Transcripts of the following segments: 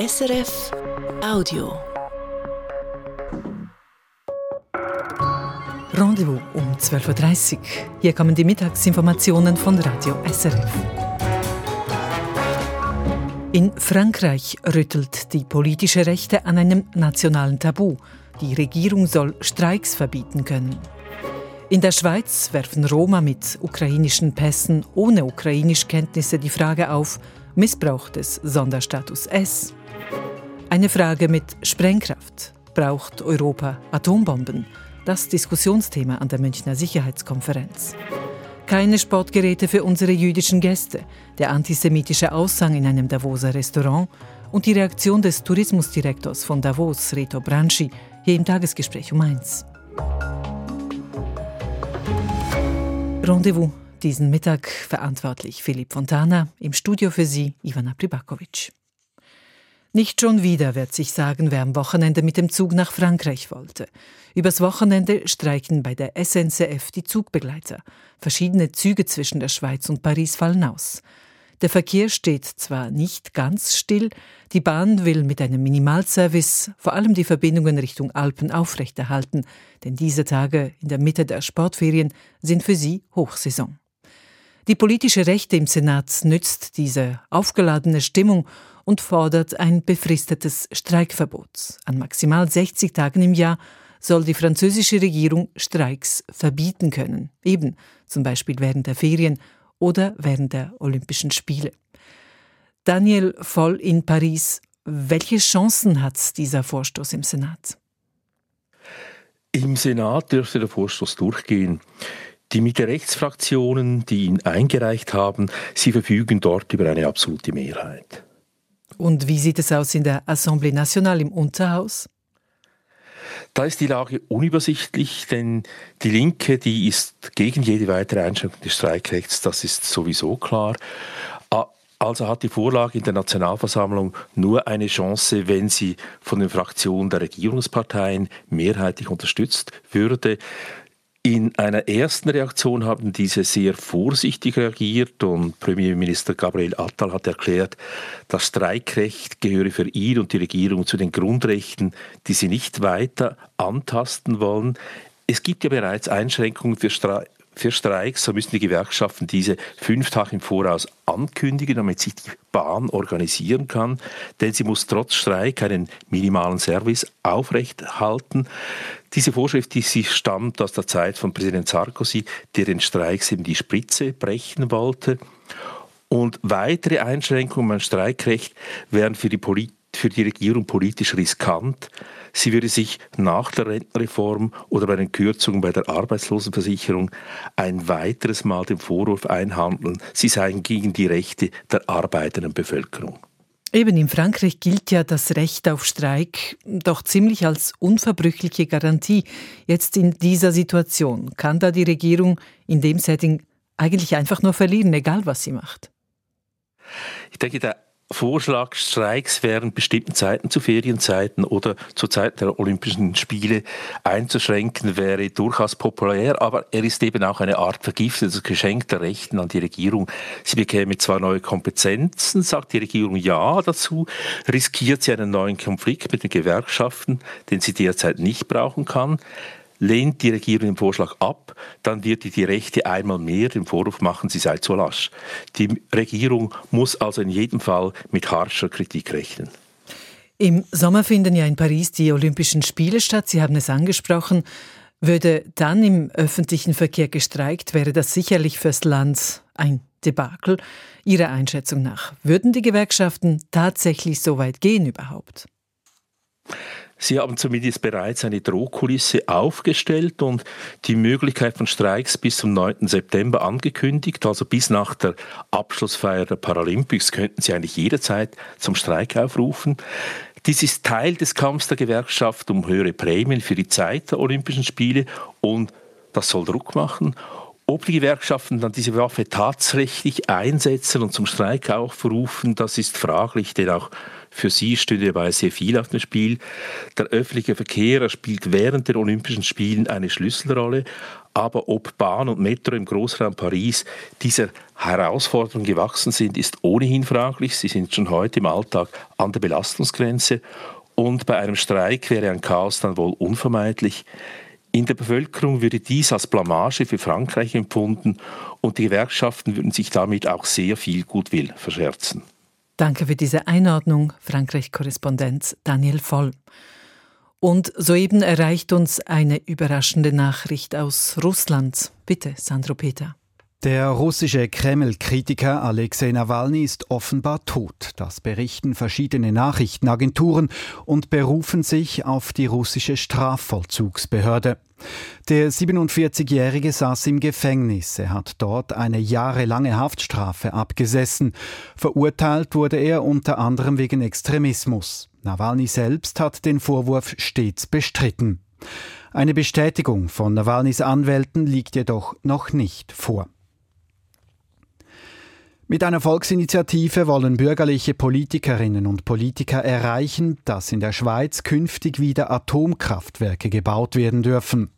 SRF Audio. Rendezvous um 12.30 Uhr. Hier kommen die Mittagsinformationen von Radio SRF. In Frankreich rüttelt die politische Rechte an einem nationalen Tabu. Die Regierung soll Streiks verbieten können. In der Schweiz werfen Roma mit ukrainischen Pässen ohne Ukrainischkenntnisse die Frage auf, Missbrauch des Sonderstatus S. Eine Frage mit Sprengkraft. Braucht Europa Atombomben? Das Diskussionsthema an der Münchner Sicherheitskonferenz. Keine Sportgeräte für unsere jüdischen Gäste, der antisemitische Aussang in einem Davoser Restaurant und die Reaktion des Tourismusdirektors von Davos, Reto Branschi, hier im Tagesgespräch um eins. Rendezvous diesen Mittag verantwortlich Philipp Fontana, im Studio für Sie Ivana Pribakovic. Nicht schon wieder wird sich sagen, wer am Wochenende mit dem Zug nach Frankreich wollte. Übers Wochenende streiken bei der SNCF die Zugbegleiter. Verschiedene Züge zwischen der Schweiz und Paris fallen aus. Der Verkehr steht zwar nicht ganz still, die Bahn will mit einem Minimalservice vor allem die Verbindungen Richtung Alpen aufrechterhalten, denn diese Tage in der Mitte der Sportferien sind für sie Hochsaison. Die politische Rechte im Senat nützt diese aufgeladene Stimmung und fordert ein befristetes Streikverbot. An maximal 60 Tagen im Jahr soll die französische Regierung Streiks verbieten können, eben zum Beispiel während der Ferien oder während der Olympischen Spiele. Daniel Voll in Paris, welche Chancen hat dieser Vorstoß im Senat? Im Senat dürfte der Vorstoß durchgehen. Die Mitte-Rechtsfraktionen, die ihn eingereicht haben, sie verfügen dort über eine absolute Mehrheit. Und wie sieht es aus in der Assemblée Nationale im Unterhaus? Da ist die Lage unübersichtlich, denn die Linke, die ist gegen jede weitere Einschränkung des Streikrechts, das ist sowieso klar. Also hat die Vorlage in der Nationalversammlung nur eine Chance, wenn sie von den Fraktionen der Regierungsparteien mehrheitlich unterstützt würde. In einer ersten Reaktion haben diese sehr vorsichtig reagiert und Premierminister Gabriel Attal hat erklärt, das Streikrecht gehöre für ihn und die Regierung zu den Grundrechten, die sie nicht weiter antasten wollen. Es gibt ja bereits Einschränkungen für, Stre für Streiks, so müssen die Gewerkschaften diese fünf Tage im Voraus ankündigen, damit sich die Bahn organisieren kann, denn sie muss trotz Streik einen minimalen Service aufrechthalten. Diese Vorschrift, die sie stammt aus der Zeit von Präsident Sarkozy, der den Streiks eben die Spritze brechen wollte. Und weitere Einschränkungen beim Streikrecht wären für die, Polit für die Regierung politisch riskant. Sie würde sich nach der Rentenreform oder bei den Kürzungen bei der Arbeitslosenversicherung ein weiteres Mal den Vorwurf einhandeln, sie seien gegen die Rechte der arbeitenden Bevölkerung. Eben in Frankreich gilt ja das Recht auf Streik doch ziemlich als unverbrüchliche Garantie. Jetzt in dieser Situation kann da die Regierung in dem Setting eigentlich einfach nur verlieren, egal was sie macht. Ich denke, der Vorschlag, Streiks während bestimmten Zeiten zu Ferienzeiten oder zur Zeit der Olympischen Spiele einzuschränken, wäre durchaus populär, aber er ist eben auch eine Art vergiftetes Geschenk der Rechten an die Regierung. Sie bekäme zwar neue Kompetenzen, sagt die Regierung ja dazu, riskiert sie einen neuen Konflikt mit den Gewerkschaften, den sie derzeit nicht brauchen kann lehnt die Regierung den Vorschlag ab, dann wird die, Rechte einmal mehr den Vorwurf machen, sie sei zu lasch. Die Regierung muss also in jedem Fall mit harscher Kritik rechnen. Im Sommer finden ja in Paris die Olympischen Spiele statt. Sie haben es angesprochen. Würde dann im öffentlichen Verkehr gestreikt, wäre das sicherlich fürs Land ein Debakel. Ihrer Einschätzung nach, würden die Gewerkschaften tatsächlich so weit gehen überhaupt? Sie haben zumindest bereits eine Drohkulisse aufgestellt und die Möglichkeit von Streiks bis zum 9. September angekündigt. Also bis nach der Abschlussfeier der Paralympics könnten Sie eigentlich jederzeit zum Streik aufrufen. Dies ist Teil des Kampfs der Gewerkschaft um höhere Prämien für die Zeit der Olympischen Spiele und das soll Druck machen. Ob die Gewerkschaften dann diese Waffe tatsächlich einsetzen und zum Streik aufrufen, das ist fraglich, denn auch für sie steht dabei sehr viel auf dem Spiel. Der öffentliche Verkehr spielt während der Olympischen Spielen eine Schlüsselrolle. Aber ob Bahn und Metro im Großraum Paris dieser Herausforderung gewachsen sind, ist ohnehin fraglich. Sie sind schon heute im Alltag an der Belastungsgrenze. Und bei einem Streik wäre ein Chaos dann wohl unvermeidlich. In der Bevölkerung würde dies als Blamage für Frankreich empfunden und die Gewerkschaften würden sich damit auch sehr viel Gutwill verscherzen. Danke für diese Einordnung, Frankreich-Korrespondent Daniel Voll. Und soeben erreicht uns eine überraschende Nachricht aus Russland. Bitte, Sandro Peter. Der russische Kreml-Kritiker Alexei Nawalny ist offenbar tot. Das berichten verschiedene Nachrichtenagenturen und berufen sich auf die russische Strafvollzugsbehörde. Der 47-Jährige saß im Gefängnis. Er hat dort eine jahrelange Haftstrafe abgesessen. Verurteilt wurde er unter anderem wegen Extremismus. Nawalny selbst hat den Vorwurf stets bestritten. Eine Bestätigung von Nawalnys Anwälten liegt jedoch noch nicht vor. Mit einer Volksinitiative wollen bürgerliche Politikerinnen und Politiker erreichen, dass in der Schweiz künftig wieder Atomkraftwerke gebaut werden dürfen.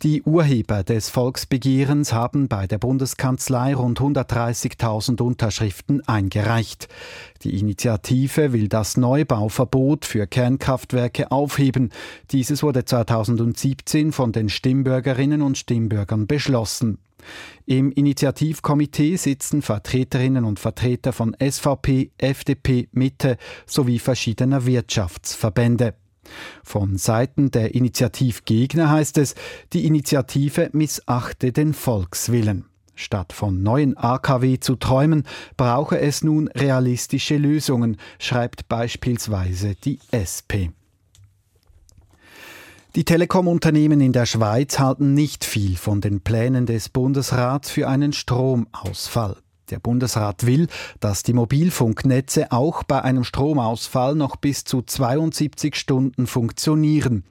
Die Urheber des Volksbegehrens haben bei der Bundeskanzlei rund 130.000 Unterschriften eingereicht. Die Initiative will das Neubauverbot für Kernkraftwerke aufheben. Dieses wurde 2017 von den Stimmbürgerinnen und Stimmbürgern beschlossen. Im Initiativkomitee sitzen Vertreterinnen und Vertreter von SVP, FDP, Mitte sowie verschiedener Wirtschaftsverbände. Von Seiten der Initiativgegner heißt es, die Initiative missachte den Volkswillen. Statt von neuen AKW zu träumen, brauche es nun realistische Lösungen, schreibt beispielsweise die SP. Die Telekom-Unternehmen in der Schweiz halten nicht viel von den Plänen des Bundesrats für einen Stromausfall. Der Bundesrat will, dass die Mobilfunknetze auch bei einem Stromausfall noch bis zu 72 Stunden funktionieren.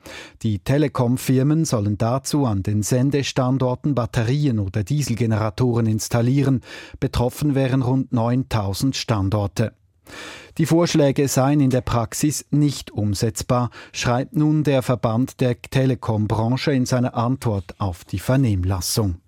Die Telekom-Firmen sollen dazu an den Sendestandorten Batterien oder Dieselgeneratoren installieren. Betroffen wären rund 9000 Standorte. Die Vorschläge seien in der Praxis nicht umsetzbar, schreibt nun der Verband der Telekom-Branche in seiner Antwort auf die Vernehmlassung.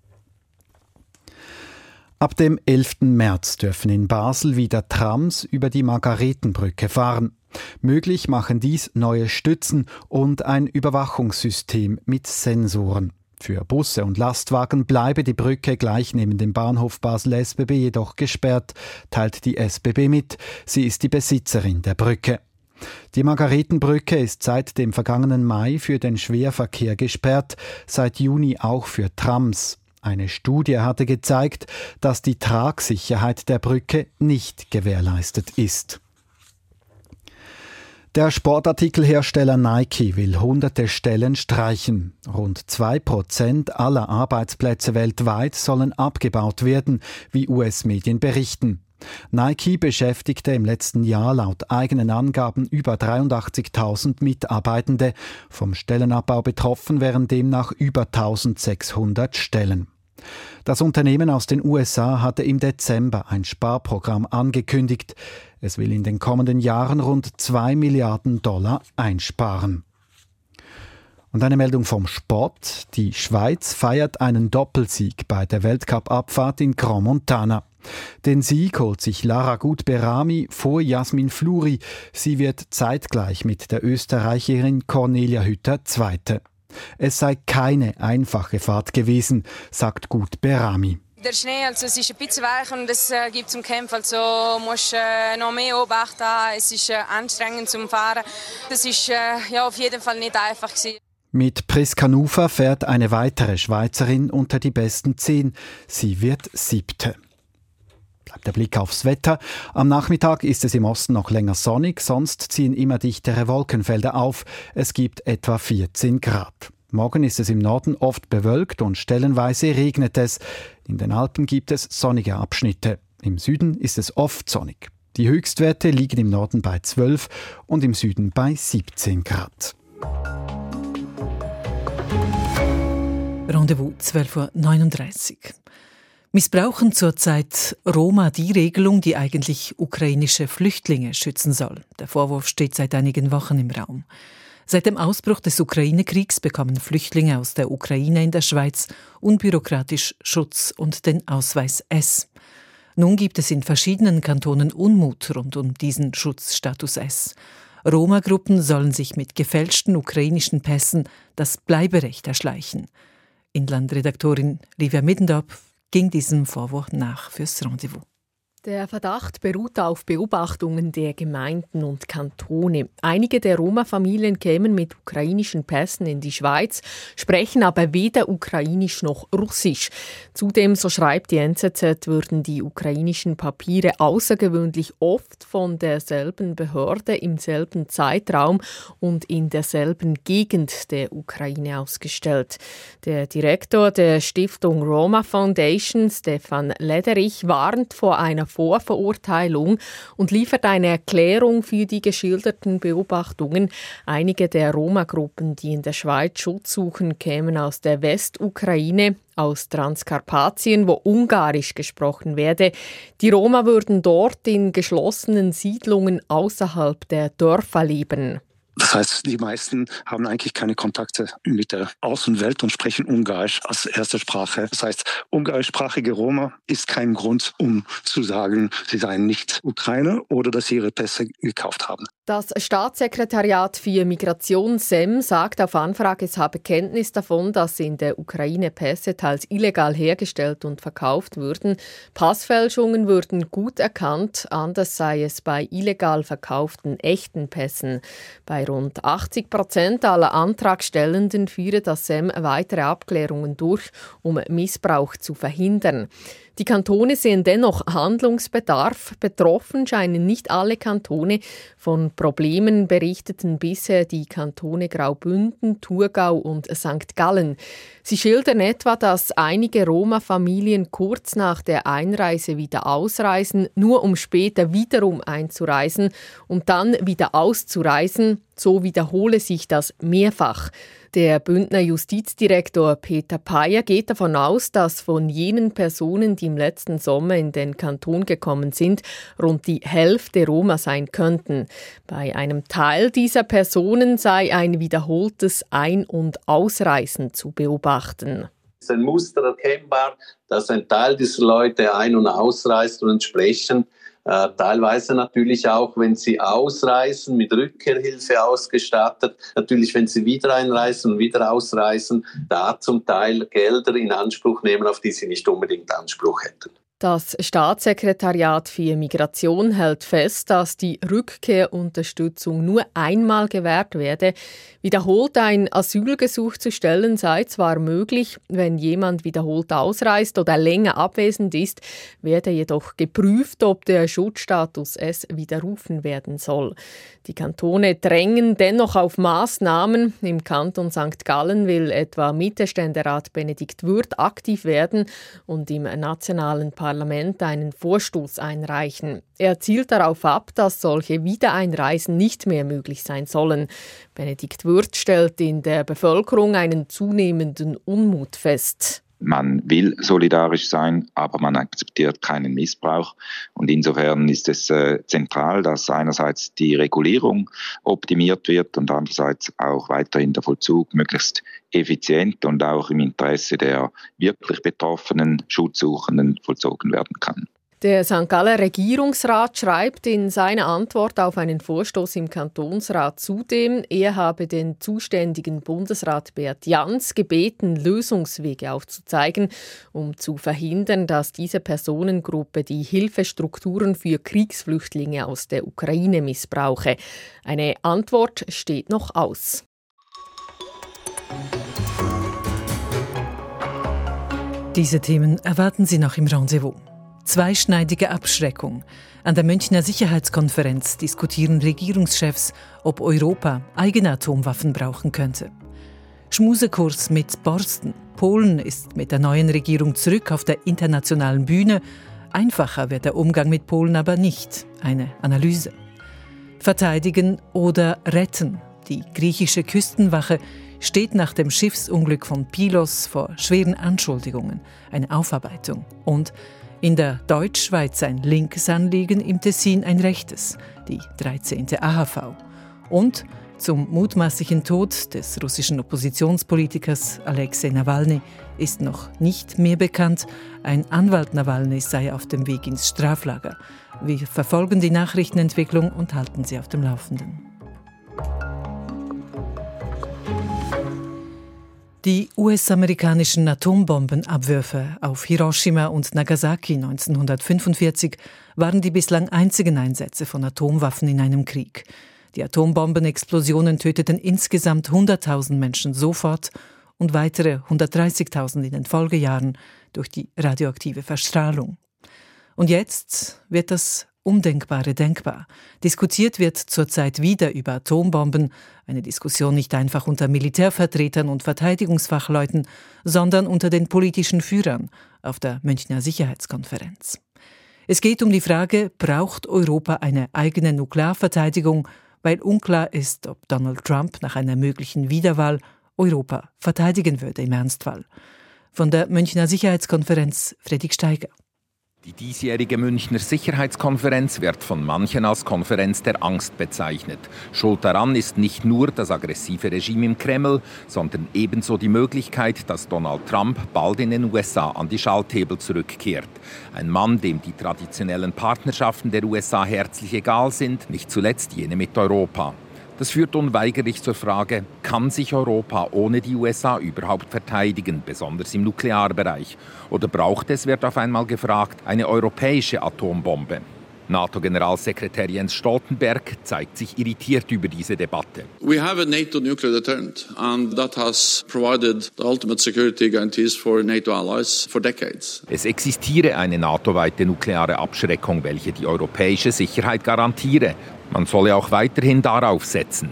Ab dem 11. März dürfen in Basel wieder Trams über die Margaretenbrücke fahren. Möglich machen dies neue Stützen und ein Überwachungssystem mit Sensoren. Für Busse und Lastwagen bleibe die Brücke gleich neben dem Bahnhof Basel SBB jedoch gesperrt, teilt die SBB mit. Sie ist die Besitzerin der Brücke. Die Margaretenbrücke ist seit dem vergangenen Mai für den Schwerverkehr gesperrt, seit Juni auch für Trams. Eine Studie hatte gezeigt, dass die Tragsicherheit der Brücke nicht gewährleistet ist. Der Sportartikelhersteller Nike will hunderte Stellen streichen. Rund zwei Prozent aller Arbeitsplätze weltweit sollen abgebaut werden, wie US-Medien berichten. Nike beschäftigte im letzten Jahr laut eigenen Angaben über 83.000 Mitarbeitende. Vom Stellenabbau betroffen wären demnach über 1600 Stellen. Das Unternehmen aus den USA hatte im Dezember ein Sparprogramm angekündigt. Es will in den kommenden Jahren rund 2 Milliarden Dollar einsparen. Und eine Meldung vom Sport. Die Schweiz feiert einen Doppelsieg bei der Weltcup-Abfahrt in Grand Montana. Den Sieg holt sich Lara Gut-Berami vor Jasmin Fluri. Sie wird zeitgleich mit der Österreicherin Cornelia Hütter Zweite. Es sei keine einfache Fahrt gewesen, sagt Gut Berami. Der Schnee, also es ist ein bisschen weich und es äh, gibt zum Kämpfen, also musst äh, noch mehr Obacht haben. Es ist äh, anstrengend zum Fahren. Das ist äh, ja auf jeden Fall nicht einfach gewesen. Mit Priska Nufa fährt eine weitere Schweizerin unter die besten zehn. Sie wird siebte. Bleibt der Blick aufs Wetter. Am Nachmittag ist es im Osten noch länger sonnig, sonst ziehen immer dichtere Wolkenfelder auf. Es gibt etwa 14 Grad. Morgen ist es im Norden oft bewölkt und stellenweise regnet es. In den Alpen gibt es sonnige Abschnitte. Im Süden ist es oft sonnig. Die Höchstwerte liegen im Norden bei 12 und im Süden bei 17 Grad. Rendezvous 12.39 Uhr. Missbrauchen zurzeit Roma die Regelung, die eigentlich ukrainische Flüchtlinge schützen soll. Der Vorwurf steht seit einigen Wochen im Raum. Seit dem Ausbruch des Ukraine-Kriegs bekommen Flüchtlinge aus der Ukraine in der Schweiz unbürokratisch Schutz und den Ausweis S. Nun gibt es in verschiedenen Kantonen Unmut rund um diesen Schutzstatus S. Roma-Gruppen sollen sich mit gefälschten ukrainischen Pässen das Bleiberecht erschleichen. Inlandredaktorin Livia Middendorf ging diesem Vorwurf nach fürs Rendezvous. Der Verdacht beruht auf Beobachtungen der Gemeinden und Kantone. Einige der Roma-Familien kämen mit ukrainischen Pässen in die Schweiz, sprechen aber weder ukrainisch noch russisch. Zudem, so schreibt die NZZ, würden die ukrainischen Papiere außergewöhnlich oft von derselben Behörde im selben Zeitraum und in derselben Gegend der Ukraine ausgestellt. Der Direktor der Stiftung Roma Foundation, Stefan Lederich, warnt vor einer Vorverurteilung und liefert eine Erklärung für die geschilderten Beobachtungen. Einige der Roma-Gruppen, die in der Schweiz Schutz suchen, kämen aus der Westukraine, aus Transkarpatien, wo Ungarisch gesprochen werde. Die Roma würden dort in geschlossenen Siedlungen außerhalb der Dörfer leben. Das heißt, die meisten haben eigentlich keine Kontakte mit der Außenwelt und sprechen Ungarisch als erste Sprache. Das heißt, ungarischsprachige Roma ist kein Grund, um zu sagen, sie seien nicht Ukrainer oder dass sie ihre Pässe gekauft haben. Das Staatssekretariat für Migration SEM sagt auf Anfrage, es habe Kenntnis davon, dass in der Ukraine Pässe teils illegal hergestellt und verkauft würden. Passfälschungen würden gut erkannt, anders sei es bei illegal verkauften echten Pässen. Bei rund 80 Prozent aller Antragstellenden führe das SEM weitere Abklärungen durch, um Missbrauch zu verhindern. Die Kantone sehen dennoch Handlungsbedarf. Betroffen scheinen nicht alle Kantone. Von Problemen berichteten bisher die Kantone Graubünden, Thurgau und St. Gallen. Sie schildern etwa, dass einige Roma-Familien kurz nach der Einreise wieder ausreisen, nur um später wiederum einzureisen und dann wieder auszureisen. So wiederhole sich das mehrfach. Der Bündner Justizdirektor Peter Payer geht davon aus, dass von jenen Personen, die im letzten Sommer in den Kanton gekommen sind, rund die Hälfte Roma sein könnten. Bei einem Teil dieser Personen sei ein wiederholtes Ein- und Ausreisen zu beobachten. Es ist ein Muster erkennbar, dass ein Teil dieser Leute ein- und ausreist und entsprechend äh, teilweise natürlich auch, wenn sie ausreisen, mit Rückkehrhilfe ausgestattet. Natürlich, wenn sie wieder einreisen und wieder ausreisen, da zum Teil Gelder in Anspruch nehmen, auf die sie nicht unbedingt Anspruch hätten. Das Staatssekretariat für Migration hält fest, dass die Rückkehrunterstützung nur einmal gewährt werde. Wiederholt ein Asylgesuch zu stellen sei zwar möglich, wenn jemand wiederholt ausreist oder länger abwesend ist, werde jedoch geprüft, ob der Schutzstatus es widerrufen werden soll. Die Kantone drängen dennoch auf Maßnahmen. Im Kanton St. Gallen will etwa Mittelständerat Benedikt Würth aktiv werden und im nationalen Parlament Parlament einen Vorstoß einreichen. Er zielt darauf ab, dass solche Wiedereinreisen nicht mehr möglich sein sollen. Benedikt Würth stellt in der Bevölkerung einen zunehmenden Unmut fest. Man will solidarisch sein, aber man akzeptiert keinen Missbrauch. Und insofern ist es äh, zentral, dass einerseits die Regulierung optimiert wird und andererseits auch weiterhin der Vollzug möglichst effizient und auch im Interesse der wirklich betroffenen Schutzsuchenden vollzogen werden kann. Der St. Galler Regierungsrat schreibt in seiner Antwort auf einen Vorstoß im Kantonsrat zudem, er habe den zuständigen Bundesrat Bert Jans gebeten, Lösungswege aufzuzeigen, um zu verhindern, dass diese Personengruppe die Hilfestrukturen für Kriegsflüchtlinge aus der Ukraine missbrauche. Eine Antwort steht noch aus. Diese Themen erwarten Sie noch im Rendezvous. Zweischneidige Abschreckung. An der Münchner Sicherheitskonferenz diskutieren Regierungschefs, ob Europa eigene Atomwaffen brauchen könnte. Schmusekurs mit Borsten. Polen ist mit der neuen Regierung zurück auf der internationalen Bühne. Einfacher wird der Umgang mit Polen aber nicht. Eine Analyse. Verteidigen oder retten. Die griechische Küstenwache steht nach dem Schiffsunglück von Pilos vor schweren Anschuldigungen, eine Aufarbeitung und in der Deutschschweiz ein linkes Anliegen, im Tessin ein rechtes, die 13. AHV. Und zum mutmaßlichen Tod des russischen Oppositionspolitikers Alexei Nawalny ist noch nicht mehr bekannt. Ein Anwalt Nawalny sei auf dem Weg ins Straflager. Wir verfolgen die Nachrichtenentwicklung und halten Sie auf dem Laufenden. Die US-amerikanischen Atombombenabwürfe auf Hiroshima und Nagasaki 1945 waren die bislang einzigen Einsätze von Atomwaffen in einem Krieg. Die Atombombenexplosionen töteten insgesamt 100.000 Menschen sofort und weitere 130.000 in den Folgejahren durch die radioaktive Verstrahlung. Und jetzt wird das Undenkbare denkbar. Diskutiert wird zurzeit wieder über Atombomben, eine Diskussion nicht einfach unter Militärvertretern und Verteidigungsfachleuten, sondern unter den politischen Führern auf der Münchner Sicherheitskonferenz. Es geht um die Frage, braucht Europa eine eigene Nuklearverteidigung, weil unklar ist, ob Donald Trump nach einer möglichen Wiederwahl Europa verteidigen würde im Ernstfall. Von der Münchner Sicherheitskonferenz Fredrik Steiger. Die diesjährige Münchner Sicherheitskonferenz wird von manchen als Konferenz der Angst bezeichnet. Schuld daran ist nicht nur das aggressive Regime im Kreml, sondern ebenso die Möglichkeit, dass Donald Trump bald in den USA an die Schalthebel zurückkehrt. Ein Mann, dem die traditionellen Partnerschaften der USA herzlich egal sind, nicht zuletzt jene mit Europa. Das führt unweigerlich zur Frage, kann sich Europa ohne die USA überhaupt verteidigen, besonders im Nuklearbereich? Oder braucht es, wird auf einmal gefragt, eine europäische Atombombe? NATO-Generalsekretär Jens Stoltenberg zeigt sich irritiert über diese Debatte. We have a NATO nuclear deterrent and that has provided the ultimate security guarantees for NATO allies for decades. Es existiere eine NATO-weite nukleare Abschreckung, welche die europäische Sicherheit garantiere. Man solle auch weiterhin darauf setzen.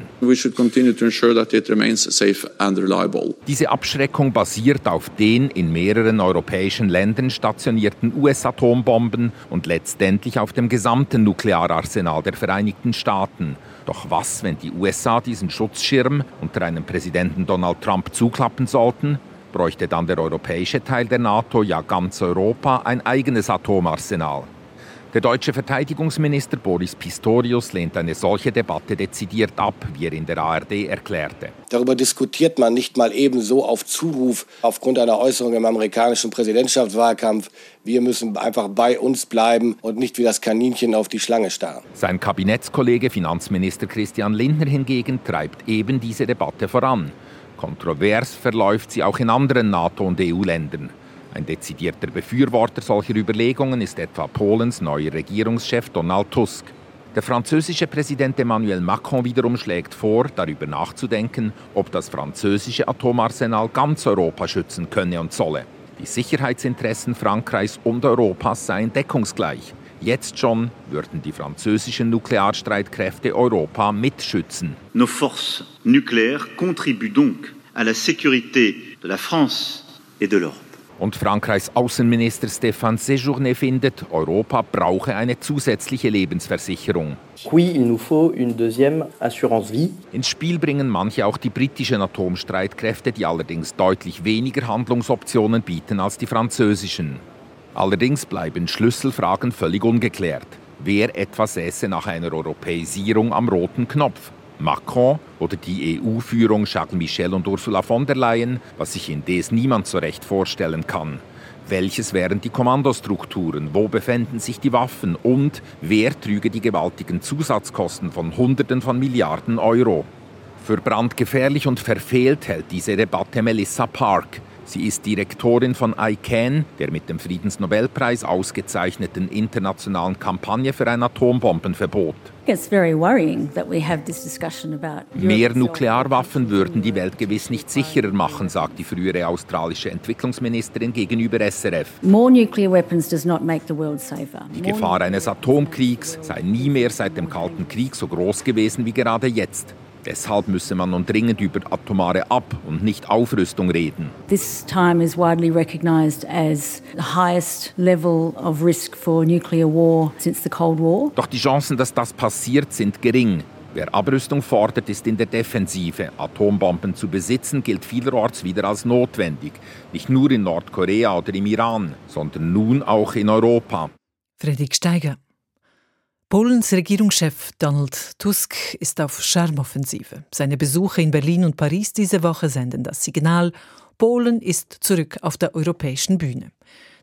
Diese Abschreckung basiert auf den in mehreren europäischen Ländern stationierten US-Atombomben und letztendlich auf dem gesamten Nukleararsenal der Vereinigten Staaten. Doch was, wenn die USA diesen Schutzschirm unter einem Präsidenten Donald Trump zuklappen sollten? Bräuchte dann der europäische Teil der NATO, ja ganz Europa, ein eigenes Atomarsenal. Der deutsche Verteidigungsminister Boris Pistorius lehnt eine solche Debatte dezidiert ab, wie er in der ARD erklärte. Darüber diskutiert man nicht mal ebenso auf Zuruf aufgrund einer Äußerung im amerikanischen Präsidentschaftswahlkampf. Wir müssen einfach bei uns bleiben und nicht wie das Kaninchen auf die Schlange starren. Sein Kabinettskollege Finanzminister Christian Lindner hingegen treibt eben diese Debatte voran. Kontrovers verläuft sie auch in anderen NATO- und EU-Ländern. Ein dezidierter Befürworter solcher Überlegungen ist etwa Polens neuer Regierungschef Donald Tusk. Der französische Präsident Emmanuel Macron wiederum schlägt vor, darüber nachzudenken, ob das französische Atomarsenal ganz Europa schützen könne und solle. Die Sicherheitsinteressen Frankreichs und Europas seien deckungsgleich. Jetzt schon würden die französischen Nuklearstreitkräfte Europa mitschützen. Nos forces nucléaires contribuent donc à la sécurité de la France et de l'Europe. Und Frankreichs Außenminister Stéphane Séjourné findet, Europa brauche eine zusätzliche Lebensversicherung. Oui, il nous faut une deuxième assurance vie. Ins Spiel bringen manche auch die britischen Atomstreitkräfte, die allerdings deutlich weniger Handlungsoptionen bieten als die französischen. Allerdings bleiben Schlüsselfragen völlig ungeklärt. Wer etwa säße nach einer Europäisierung am roten Knopf? Macron oder die EU-Führung Charles Michel und Ursula von der Leyen, was sich indes niemand so recht vorstellen kann. Welches wären die Kommandostrukturen? Wo befänden sich die Waffen? Und wer trüge die gewaltigen Zusatzkosten von Hunderten von Milliarden Euro? Für brandgefährlich und verfehlt hält diese Debatte Melissa Park, Sie ist Direktorin von ICANN, der mit dem Friedensnobelpreis ausgezeichneten internationalen Kampagne für ein Atombombenverbot. Mehr Nuklearwaffen würden die Welt gewiss nicht sicherer machen, sagt die frühere australische Entwicklungsministerin gegenüber SRF. Die Gefahr eines Atomkriegs sei nie mehr seit dem Kalten Krieg so groß gewesen wie gerade jetzt. Deshalb müsse man nun dringend über atomare Ab- und nicht Aufrüstung reden. This time is widely recognized as the highest level of risk for nuclear war since the Cold War. Doch die Chancen, dass das passiert, sind gering. Wer Abrüstung fordert, ist in der Defensive. Atombomben zu besitzen gilt vielerorts wieder als notwendig. Nicht nur in Nordkorea oder im Iran, sondern nun auch in Europa. Friedrich Steiger. Polens Regierungschef Donald Tusk ist auf Charmoffensive. Seine Besuche in Berlin und Paris diese Woche senden das Signal, Polen ist zurück auf der europäischen Bühne.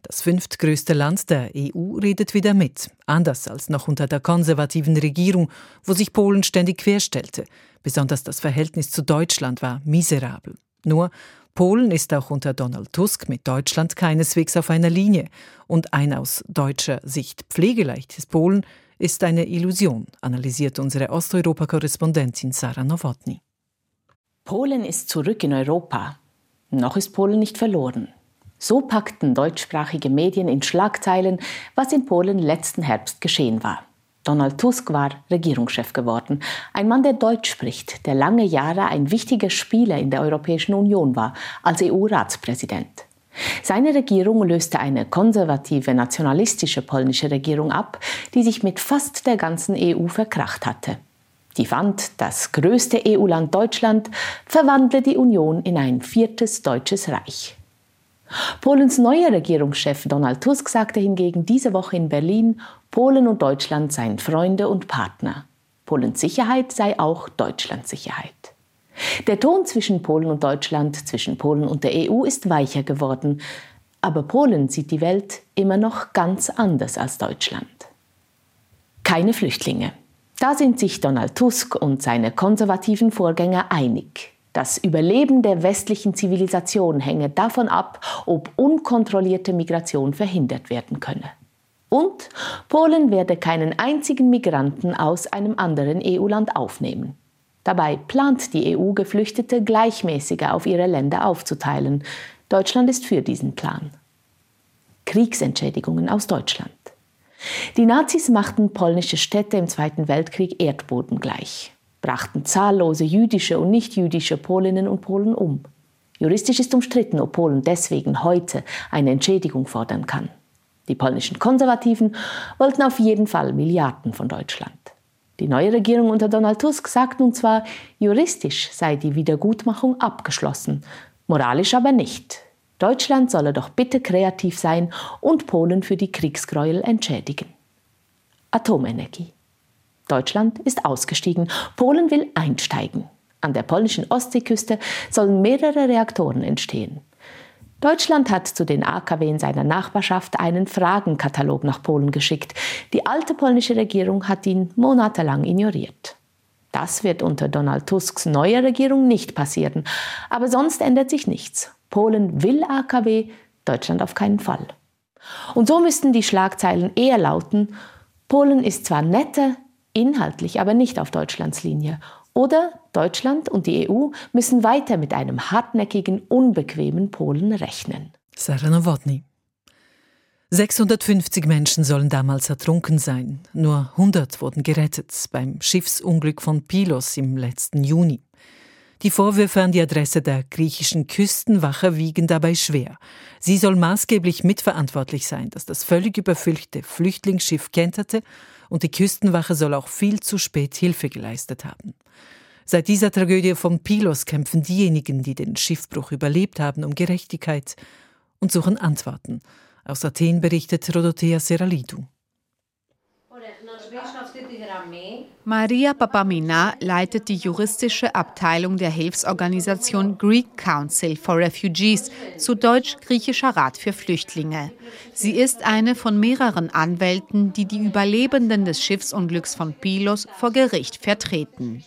Das fünftgrößte Land der EU redet wieder mit, anders als noch unter der konservativen Regierung, wo sich Polen ständig querstellte. Besonders das Verhältnis zu Deutschland war miserabel. Nur Polen ist auch unter Donald Tusk mit Deutschland keineswegs auf einer Linie. Und ein aus deutscher Sicht pflegeleichtes Polen ist eine Illusion, analysiert unsere Osteuropa-Korrespondentin Sarah Nowotny. Polen ist zurück in Europa. Noch ist Polen nicht verloren. So packten deutschsprachige Medien in Schlagzeilen, was in Polen letzten Herbst geschehen war. Donald Tusk war Regierungschef geworden, ein Mann, der Deutsch spricht, der lange Jahre ein wichtiger Spieler in der Europäischen Union war, als EU-Ratspräsident. Seine Regierung löste eine konservative, nationalistische polnische Regierung ab, die sich mit fast der ganzen EU verkracht hatte. Die fand, das größte EU-Land Deutschland verwandle die Union in ein viertes deutsches Reich. Polens neuer Regierungschef Donald Tusk sagte hingegen diese Woche in Berlin, Polen und Deutschland seien Freunde und Partner. Polens Sicherheit sei auch Deutschlands Sicherheit. Der Ton zwischen Polen und Deutschland, zwischen Polen und der EU ist weicher geworden, aber Polen sieht die Welt immer noch ganz anders als Deutschland. Keine Flüchtlinge. Da sind sich Donald Tusk und seine konservativen Vorgänger einig. Das Überleben der westlichen Zivilisation hänge davon ab, ob unkontrollierte Migration verhindert werden könne. Und Polen werde keinen einzigen Migranten aus einem anderen EU-Land aufnehmen. Dabei plant die EU, Geflüchtete gleichmäßiger auf ihre Länder aufzuteilen. Deutschland ist für diesen Plan. Kriegsentschädigungen aus Deutschland. Die Nazis machten polnische Städte im Zweiten Weltkrieg Erdboden gleich brachten zahllose jüdische und nichtjüdische Polinnen und Polen um. Juristisch ist umstritten, ob Polen deswegen heute eine Entschädigung fordern kann. Die polnischen Konservativen wollten auf jeden Fall Milliarden von Deutschland. Die neue Regierung unter Donald Tusk sagt nun zwar, juristisch sei die Wiedergutmachung abgeschlossen, moralisch aber nicht. Deutschland solle doch bitte kreativ sein und Polen für die Kriegsgräuel entschädigen. Atomenergie. Deutschland ist ausgestiegen. Polen will einsteigen. An der polnischen Ostseeküste sollen mehrere Reaktoren entstehen. Deutschland hat zu den AKW in seiner Nachbarschaft einen Fragenkatalog nach Polen geschickt. Die alte polnische Regierung hat ihn monatelang ignoriert. Das wird unter Donald Tusks neuer Regierung nicht passieren. Aber sonst ändert sich nichts. Polen will AKW, Deutschland auf keinen Fall. Und so müssten die Schlagzeilen eher lauten, Polen ist zwar netter, inhaltlich aber nicht auf Deutschlands Linie. Oder Deutschland und die EU müssen weiter mit einem hartnäckigen, unbequemen Polen rechnen. Sarah Nowotny. 650 Menschen sollen damals ertrunken sein. Nur 100 wurden gerettet beim Schiffsunglück von Pylos im letzten Juni. Die Vorwürfe an die Adresse der griechischen Küstenwache wiegen dabei schwer. Sie soll maßgeblich mitverantwortlich sein, dass das völlig überfüllte Flüchtlingsschiff kenterte und die Küstenwache soll auch viel zu spät Hilfe geleistet haben. Seit dieser Tragödie von Pylos kämpfen diejenigen, die den Schiffbruch überlebt haben, um Gerechtigkeit und suchen Antworten. Aus Athen berichtet Rodothea Seralidou. Maria Papamina leitet die juristische Abteilung der Hilfsorganisation Greek Council for Refugees, zu Deutsch Griechischer Rat für Flüchtlinge. Sie ist eine von mehreren Anwälten, die die Überlebenden des Schiffsunglücks von Pylos vor Gericht vertreten.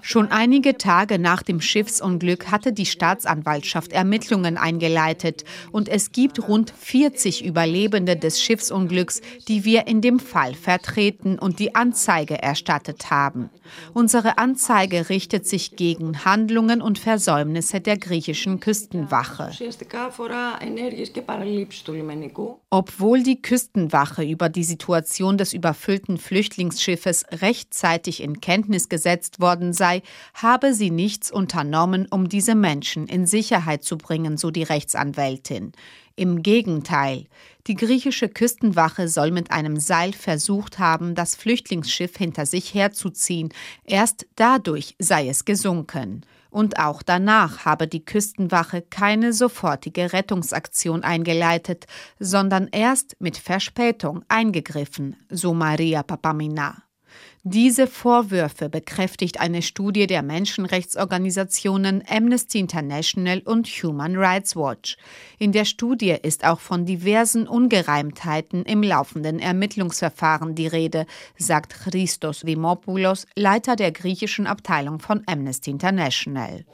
Schon einige Tage nach dem Schiffsunglück hatte die Staatsanwaltschaft Ermittlungen eingeleitet und es gibt rund 40 Überlebende des Schiffsunglücks, die wir in dem Fall vertreten und die Anzeige erstattet haben. Unsere Anzeige richtet sich gegen Handlungen und Versäumnisse der griechischen Küstenwache. Obwohl die Küstenwache über die Situation des überfüllten Flüchtlingsschiffes rechtzeitig in Kenntnis gesetzt worden sei, habe sie nichts unternommen, um diese Menschen in Sicherheit zu bringen, so die Rechtsanwältin. Im Gegenteil, die griechische Küstenwache soll mit einem Seil versucht haben, das Flüchtlingsschiff hinter sich herzuziehen. Erst dadurch sei es gesunken. Und auch danach habe die Küstenwache keine sofortige Rettungsaktion eingeleitet, sondern erst mit Verspätung eingegriffen, so Maria Papamina. Diese Vorwürfe bekräftigt eine Studie der Menschenrechtsorganisationen Amnesty International und Human Rights Watch. In der Studie ist auch von diversen Ungereimtheiten im laufenden Ermittlungsverfahren die Rede, sagt Christos Dimopoulos, Leiter der griechischen Abteilung von Amnesty International.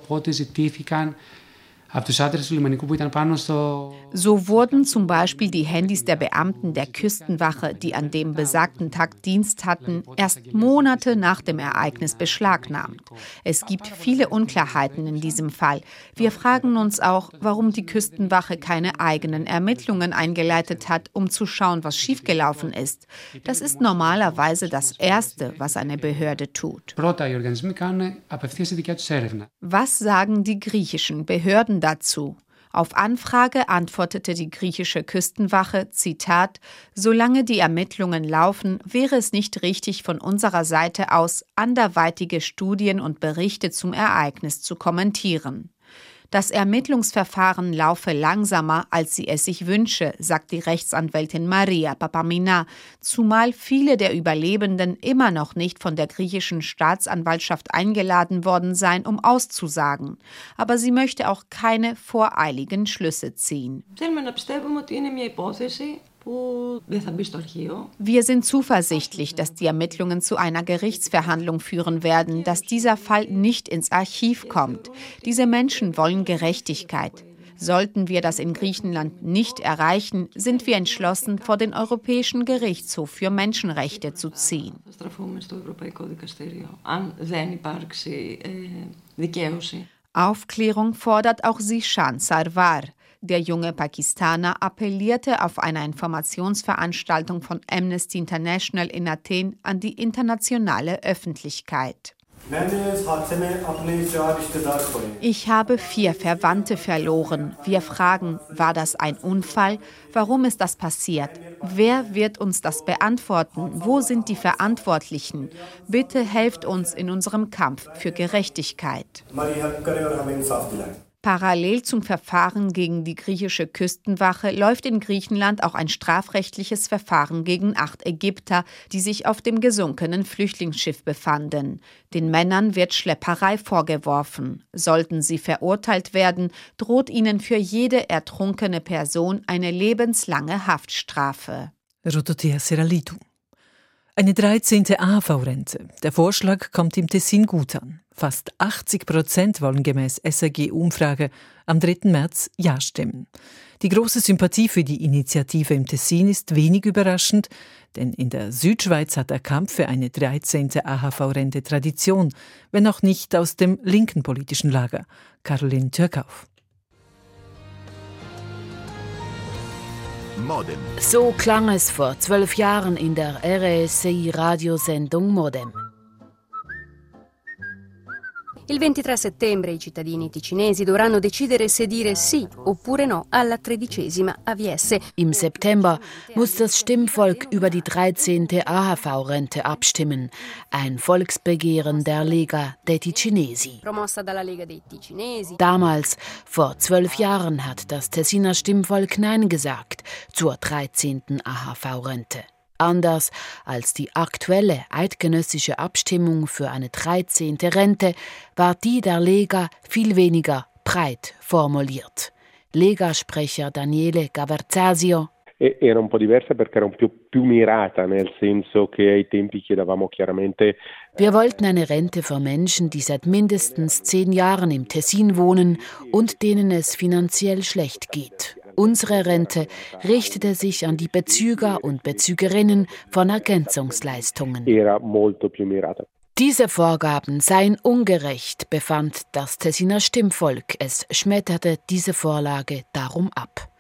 So wurden zum Beispiel die Handys der Beamten der Küstenwache, die an dem besagten Tag Dienst hatten, erst Monate nach dem Ereignis beschlagnahmt. Es gibt viele Unklarheiten in diesem Fall. Wir fragen uns auch, warum die Küstenwache keine eigenen Ermittlungen eingeleitet hat, um zu schauen, was schiefgelaufen ist. Das ist normalerweise das Erste, was eine Behörde tut. Was sagen die griechischen Behörden dazu. Auf Anfrage antwortete die griechische Küstenwache, Zitat, Solange die Ermittlungen laufen, wäre es nicht richtig von unserer Seite aus, anderweitige Studien und Berichte zum Ereignis zu kommentieren. Das Ermittlungsverfahren laufe langsamer, als sie es sich wünsche, sagt die Rechtsanwältin Maria Papamina, zumal viele der Überlebenden immer noch nicht von der griechischen Staatsanwaltschaft eingeladen worden seien, um auszusagen. Aber sie möchte auch keine voreiligen Schlüsse ziehen. Wir sind zuversichtlich, dass die Ermittlungen zu einer Gerichtsverhandlung führen werden, dass dieser Fall nicht ins Archiv kommt. Diese Menschen wollen Gerechtigkeit. Sollten wir das in Griechenland nicht erreichen, sind wir entschlossen, vor den Europäischen Gerichtshof für Menschenrechte zu ziehen. Aufklärung fordert auch Sishan Sarwar. Der junge Pakistaner appellierte auf einer Informationsveranstaltung von Amnesty International in Athen an die internationale Öffentlichkeit. Ich habe vier Verwandte verloren. Wir fragen, war das ein Unfall? Warum ist das passiert? Wer wird uns das beantworten? Wo sind die Verantwortlichen? Bitte helft uns in unserem Kampf für Gerechtigkeit. Parallel zum Verfahren gegen die griechische Küstenwache läuft in Griechenland auch ein strafrechtliches Verfahren gegen acht Ägypter, die sich auf dem gesunkenen Flüchtlingsschiff befanden. Den Männern wird Schlepperei vorgeworfen. Sollten sie verurteilt werden, droht ihnen für jede ertrunkene Person eine lebenslange Haftstrafe. Rototea Seralitu. Eine 13. AHV-Rente. Der Vorschlag kommt im Tessin gut an. Fast 80 Prozent wollen gemäß SRG-Umfrage am 3. März Ja stimmen. Die große Sympathie für die Initiative im Tessin ist wenig überraschend, denn in der Südschweiz hat der Kampf für eine 13. AHV-Rente Tradition, wenn auch nicht aus dem linken politischen Lager. Caroline Türkauf. Modem. So klang es vor zwölf Jahren in der RSI-Radiosendung Modem. Il 23 settembre i cittadini ticinesi dovranno decidere se dire sì oppure no alla tredicesima AVS. Im September muss das Stimmvolk über die 13. AHV-Rente abstimmen. Ein Volksbegehren der Lega dei Ticinesi. Promossa dalla Lega dei Ticinesi. Damals, vor zwölf Jahren, hat das Tessiner Stimmvolk Nein gesagt zur 13. AHV-Rente. Anders als die aktuelle eidgenössische Abstimmung für eine 13. Rente war die der Lega viel weniger breit formuliert. Lega-Sprecher Daniele Gavarzasio e, era un po' diversa perché era un più, più mirata, nel senso che ai tempi chiedevamo chiaramente. Wir wollten eine Rente für Menschen, die seit mindestens zehn Jahren im Tessin wohnen und denen es finanziell schlecht geht. Unsere Rente richtete sich an die Bezüger und Bezügerinnen von Ergänzungsleistungen. Diese Vorgaben seien ungerecht, befand das Tessiner Stimmvolk. Es schmetterte diese Vorlage darum ab.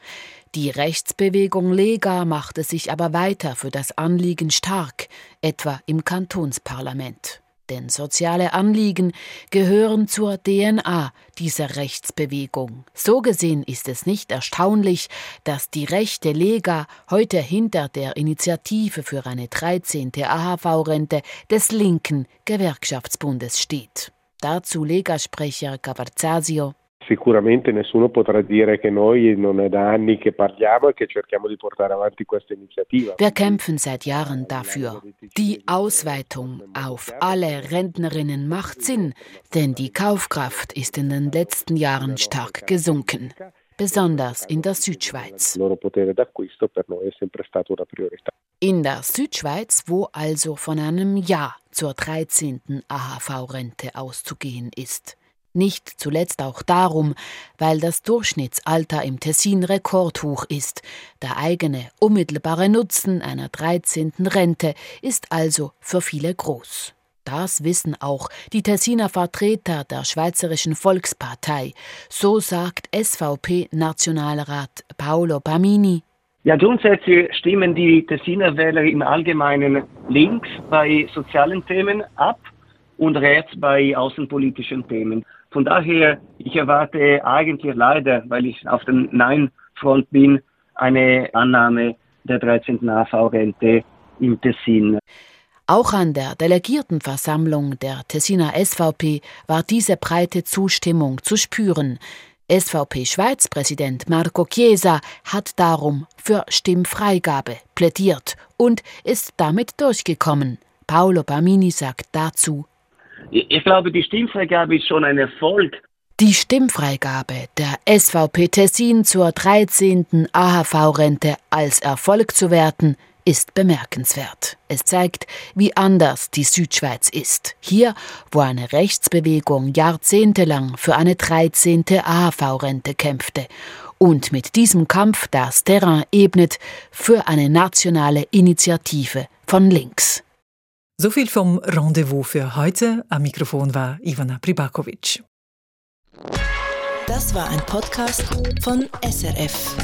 Die Rechtsbewegung Lega machte sich aber weiter für das Anliegen stark, etwa im Kantonsparlament. Denn soziale Anliegen gehören zur DNA dieser Rechtsbewegung. So gesehen ist es nicht erstaunlich, dass die rechte Lega heute hinter der Initiative für eine 13. AHV-Rente des linken Gewerkschaftsbundes steht. Dazu Lega-Sprecher Cavarzasio. Sicuramente nessuno potrà dire che noi non è da anni che parliamo e che cerchiamo di portare avanti questa iniziativa. Wir kämpfen seit Jahren dafür. Die Ausweitung auf alle Rentnerinnen macht Sinn, denn die Kaufkraft ist in den letzten Jahren stark gesunken besonders in der Südschweiz. In der Südschweiz, wo also von einem Ja zur 13. AHV-Rente auszugehen ist. Nicht zuletzt auch darum, weil das Durchschnittsalter im Tessin rekordhoch ist. Der eigene unmittelbare Nutzen einer 13. Rente ist also für viele groß. Das wissen auch die Tessiner Vertreter der Schweizerischen Volkspartei. So sagt SVP-Nationalrat Paolo Pamini. Ja, grundsätzlich stimmen die Tessiner Wähler im Allgemeinen links bei sozialen Themen ab und rechts bei außenpolitischen Themen. Von daher, ich erwarte eigentlich leider, weil ich auf dem Nein-Front bin, eine Annahme der 13. AV-Rente im Tessin. Auch an der Delegiertenversammlung der Tessiner SVP war diese breite Zustimmung zu spüren. SVP-Schweiz-Präsident Marco Chiesa hat darum für Stimmfreigabe plädiert und ist damit durchgekommen. Paolo Bamini sagt dazu ich glaube, die Stimmfreigabe ist schon ein Erfolg. Die Stimmfreigabe der SVP Tessin zur 13. AHV-Rente als Erfolg zu werten, ist bemerkenswert. Es zeigt, wie anders die Südschweiz ist. Hier, wo eine Rechtsbewegung jahrzehntelang für eine 13. AHV-Rente kämpfte und mit diesem Kampf das Terrain ebnet für eine nationale Initiative von links. So viel vom Rendezvous für heute. Am Mikrofon war Ivana Pribakovic. Das war ein Podcast von SRF.